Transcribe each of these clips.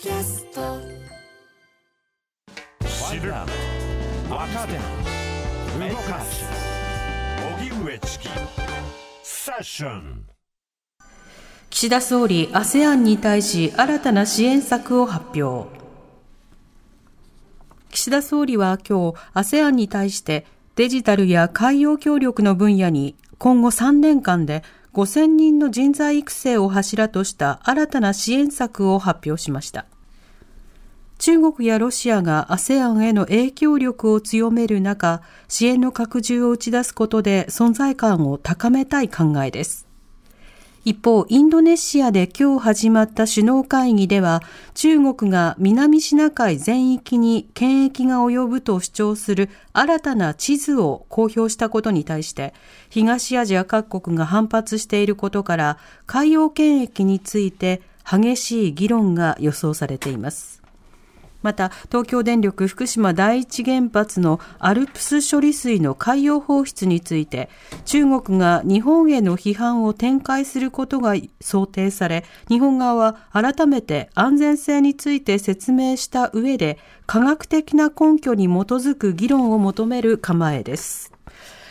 キャスト。知る若手動かす。荻上チキ。セッション。岸田総理 ASEAN に対し新たな支援策を発表。岸田総理は今日 ASEAN に対してデジタルや海洋協力の分野に今後3年間で5000人の人材育成を柱とした新たな支援策を発表しました。中国やロシアが ASEAN への影響力を強める中支援の拡充を打ち出すことで存在感を高めたい考えです。一方、インドネシアで今日始まった首脳会議では、中国が南シナ海全域に権益が及ぶと主張する新たな地図を公表したことに対して、東アジア各国が反発していることから、海洋権益について激しい議論が予想されています。また、東京電力福島第一原発のアルプス処理水の海洋放出について、中国が日本への批判を展開することが想定され、日本側は改めて安全性について説明した上で、科学的な根拠に基づく議論を求める構えです。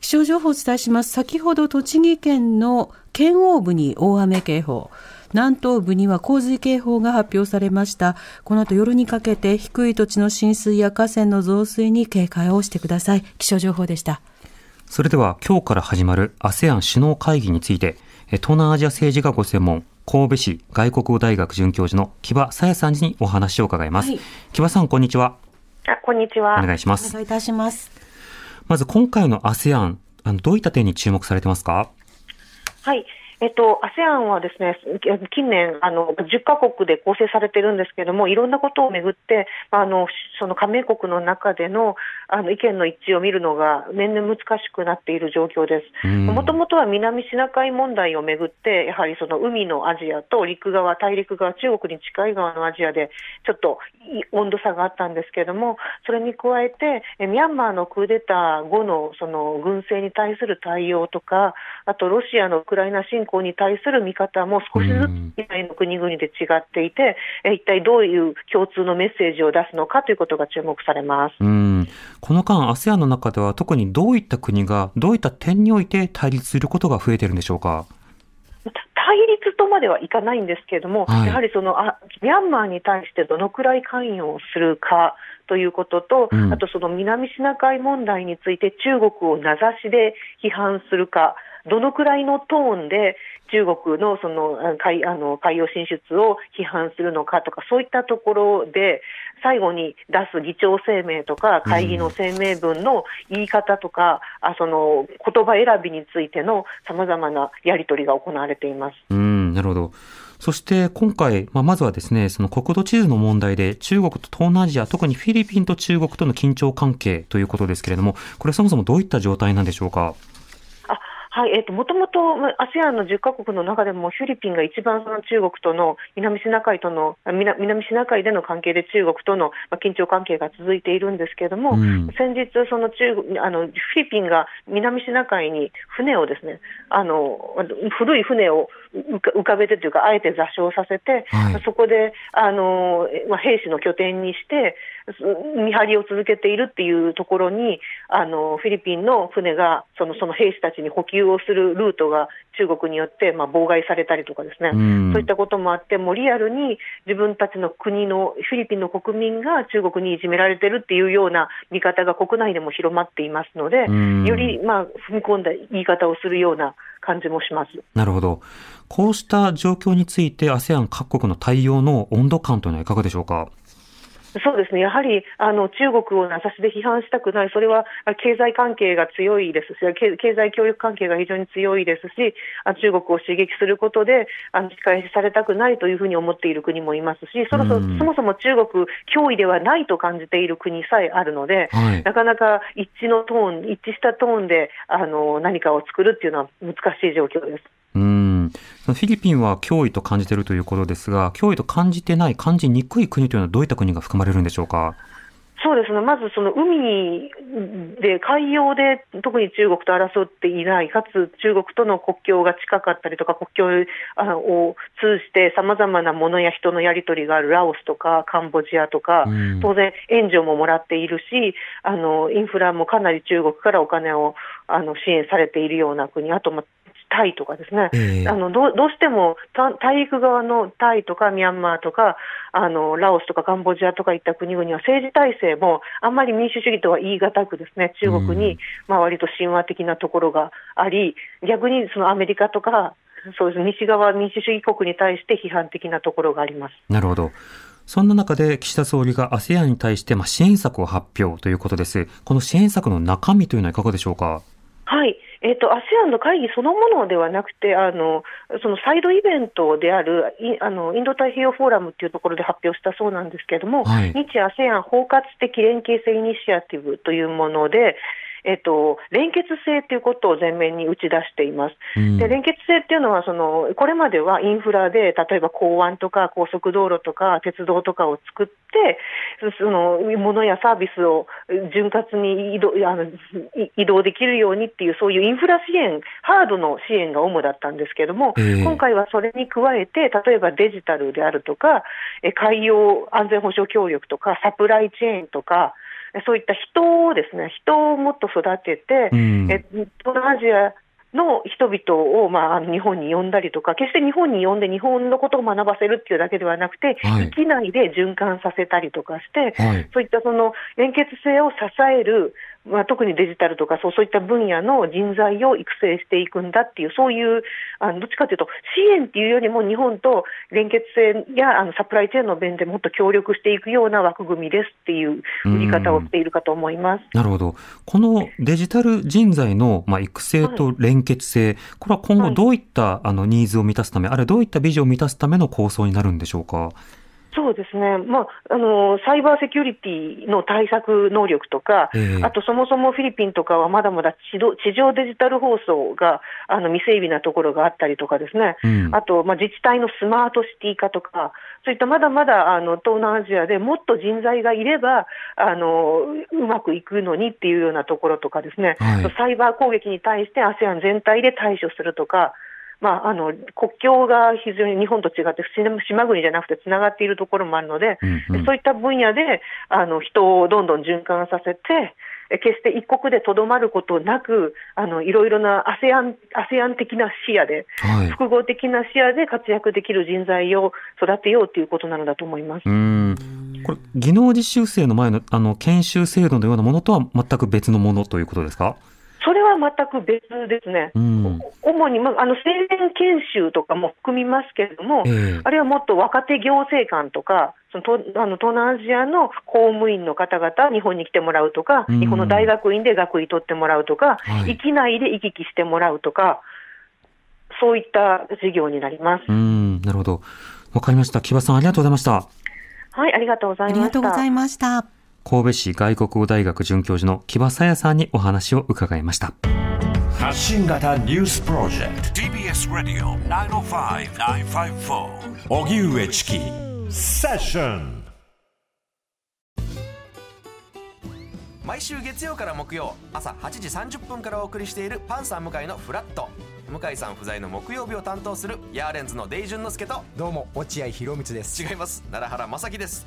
気象情報をお伝えします。先ほど栃木県の県央部に大雨警報。南東部には洪水警報が発表されました。この後夜にかけて低い土地の浸水や河川の増水に警戒をしてください。気象情報でした。それでは今日から始まる ASEAN 首脳会議について、東南アジア政治がご専門、神戸市外国語大学准教授の木場さやさんにお話を伺います。はい、木場さん、こんにちは。あ、こんにちは。お願いします。お願いいたします。まず今回の ASEAN、あのどういった点に注目されてますか？はい。えっと、ASEAN はですね、近年、あの、10カ国で構成されてるんですけれども、いろんなことをめぐって、あの、その加盟国の中での、あの、意見の一致を見るのが年々難しくなっている状況です。もともとは南シナ海問題をめぐって、やはりその海のアジアと陸側、大陸側、中国に近い側のアジアで、ちょっと温度差があったんですけれども、それに加えて、ミャンマーのクーデター後のその軍政に対する対応とか、あとロシアのウクライナ侵攻に対する見方も少しずつ以外の国々で違っていて、え一体どういう共通のメッセージを出すのかということが注目されます。うん。この間、ASEAN の中では特にどういった国がどういった点において対立することが増えているんでしょうか？対立とまではいかないんですけれども、はい、やはりそのあミャンマーに対してどのくらい関与をするかということと、うん、あとその南シナ海問題について中国を名指しで批判するか、どのくらいのトーンで中国のその海あの海洋進出を批判するのかとか、そういったところで、最後に出す議長声明とか、会議の声明文の言い方とか、うん、あその言葉選びについてのさまざまなやり取りが行われています。うんなるほどそして今回、まあ、まずはですね、その国土地図の問題で中国と東南アジア、特にフィリピンと中国との緊張関係ということですけれども、これそもそもどういった状態なんでしょうか？はい、えっ、ー、と、もともと ASEAN の10カ国の中でもフィリピンが一番その中国との南シナ海との南シナ海での関係で中国との緊張関係が続いているんですけれども、うん、先日その中国あのフィリピンが南シナ海に船をですね、あの古い船を浮かべてというかあえて座礁させて、はい、そこであのまあ兵士の拠点にして見張りを続けているっていうところにあのフィリピンの船がそのその兵士たちに補給をするルートが中国によって、まあ、妨害されたりとかですね、そういったこともあって、もうリアルに自分たちの国のフィリピンの国民が中国にいじめられてるっていうような見方が国内でも広まっていますので、より、まあ、踏み込んだ言い方をするような感じもします。なるほど。こうした状況について ASEAN 各国の対応の温度感というのはいかがでしょうか？そうですね、やはりあの中国を名指しで批判したくない、それは経済関係が強いですし、経済協力関係が非常に強いですし、中国を刺激することで、あの仕返しされたくないというふうに思っている国もいますし、そもそもそもそも中国、脅威ではないと感じている国さえあるので、はい、なかなか一致のトーン、一致したトーンであの何かを作るっていうのは難しい状況です。うん。フィリピンは脅威と感じているということですが、脅威と感じてない、感じにくい国というのはどういった国が含まれるんでしょうか？そうですね、まずその海で、海洋で特に中国と争っていない、かつ中国との国境が近かったりとか、国境を通じてさまざまなものや人のやり取りがあるラオスとかカンボジアとか、当然、援助ももらっているし、あのインフラもかなり中国からお金をあの支援されているような国、あと、まタイとかですね、えー、あのどどうしても大陸側のタイとかミャンマーとかあのラオスとかカンボジアとかいった国々は政治体制もあんまり民主主義とは言い難くですね中国に、まあ割と神話的なところがあり逆にそのアメリカとかそうです西側民主主義国に対して批判的なところがあります。なるほど。そんな中で岸田総理が ASEAN に対してまあ支援策を発表ということです。この支援策の中身というのはいかがでしょうか？はい。えっ、ー、と、ASEAN の会議そのものではなくて、あの、そのサイドイベントである、イあのインド太平洋フォーラムっていうところで発表したそうなんですけれども、はい、日 ASEAN 包括的連携性イニシアティブというもので、えっと、連結性ということを前面に打ち出しています。うん、で連結性っていうのはその、これまではインフラで、例えば港湾とか高速道路とか鉄道とかを作って、その物やサービスを潤滑に移動あの移動できるようにっていう、そういうインフラ支援、ハードの支援が主だったんですけれども、えー、今回はそれに加えて、例えばデジタルであるとか、海洋安全保障協力とか、サプライチェーンとか、そういった人をですね、人をもっと育てて、うん、え東南アジアの人々を、まあ、日本に呼んだりとか、決して日本に呼んで日本のことを学ばせるっていうだけではなくて、はい、域内で循環させたりとかして、はい、そういったその連結性を支えるまあ、特にデジタルとかそうそういった分野の人材を育成していくんだっていう、そういうあのどっちかというと、支援っていうよりも日本と連結性やあのサプライチェーンの面でもっと協力していくような枠組みですっていう売り方をしているかと思います。なるほど、このデジタル人材の、まあ、育成と連結性、はい、これは今後、どういった、あのニーズを満たすため、あるいはどういったビジョンを満たすための構想になるんでしょうか？そうですね、まああの、サイバーセキュリティの対策能力とか、えー、あとそもそもフィリピンとかはまだまだ地地上デジタル放送があの未整備なところがあったりとかですね、うん、あと、まあ、自治体のスマートシティ化とか、そういったまだまだあの東南アジアでもっと人材がいればあのうまくいくのにっていうようなところとかですね、はい、サイバー攻撃に対して ASEAN 全体で対処するとか、まあ、あの国境が非常に日本と違って島国じゃなくてつながっているところもあるので、うんうん、そういった分野であの人をどんどん循環させて、決して一国でとどまることなく、あのいろいろな ASEAN, ASEAN 的な視野で、はい、複合的な視野で活躍できる人材を育てようということなのだと思います。うんこれ技能実習生の前のあの研修制度のようなものとは全く別のものということですか？全く別ですね、うん、主に、まあ、あの青年研修とかも含みますけれども、えー、あるいはもっと若手行政官とか、そのあの東南アジアの公務員の方々、日本に来てもらうとか、うん、日本の大学院で学位取ってもらうとか、はい、域内で行き来してもらうとか、そういった事業になります。うん。なるほど、わかりました、木場さん、ありがとうございました。はい、ありがとうございました。ありがとうございました。神戸市外国語大学准教授の木場沙耶さんにお話を伺いました。発信型ニュースプロジェクト。TBS ラディオ905-954おぎゅうえちきセッション毎週月曜から木曜朝8時30分からお送りしているパンサー向井のフラット。向井さん不在の木曜日を担当するヤーレンズのデイジュンの之介とどうも落合博満です。違います。奈良原正樹です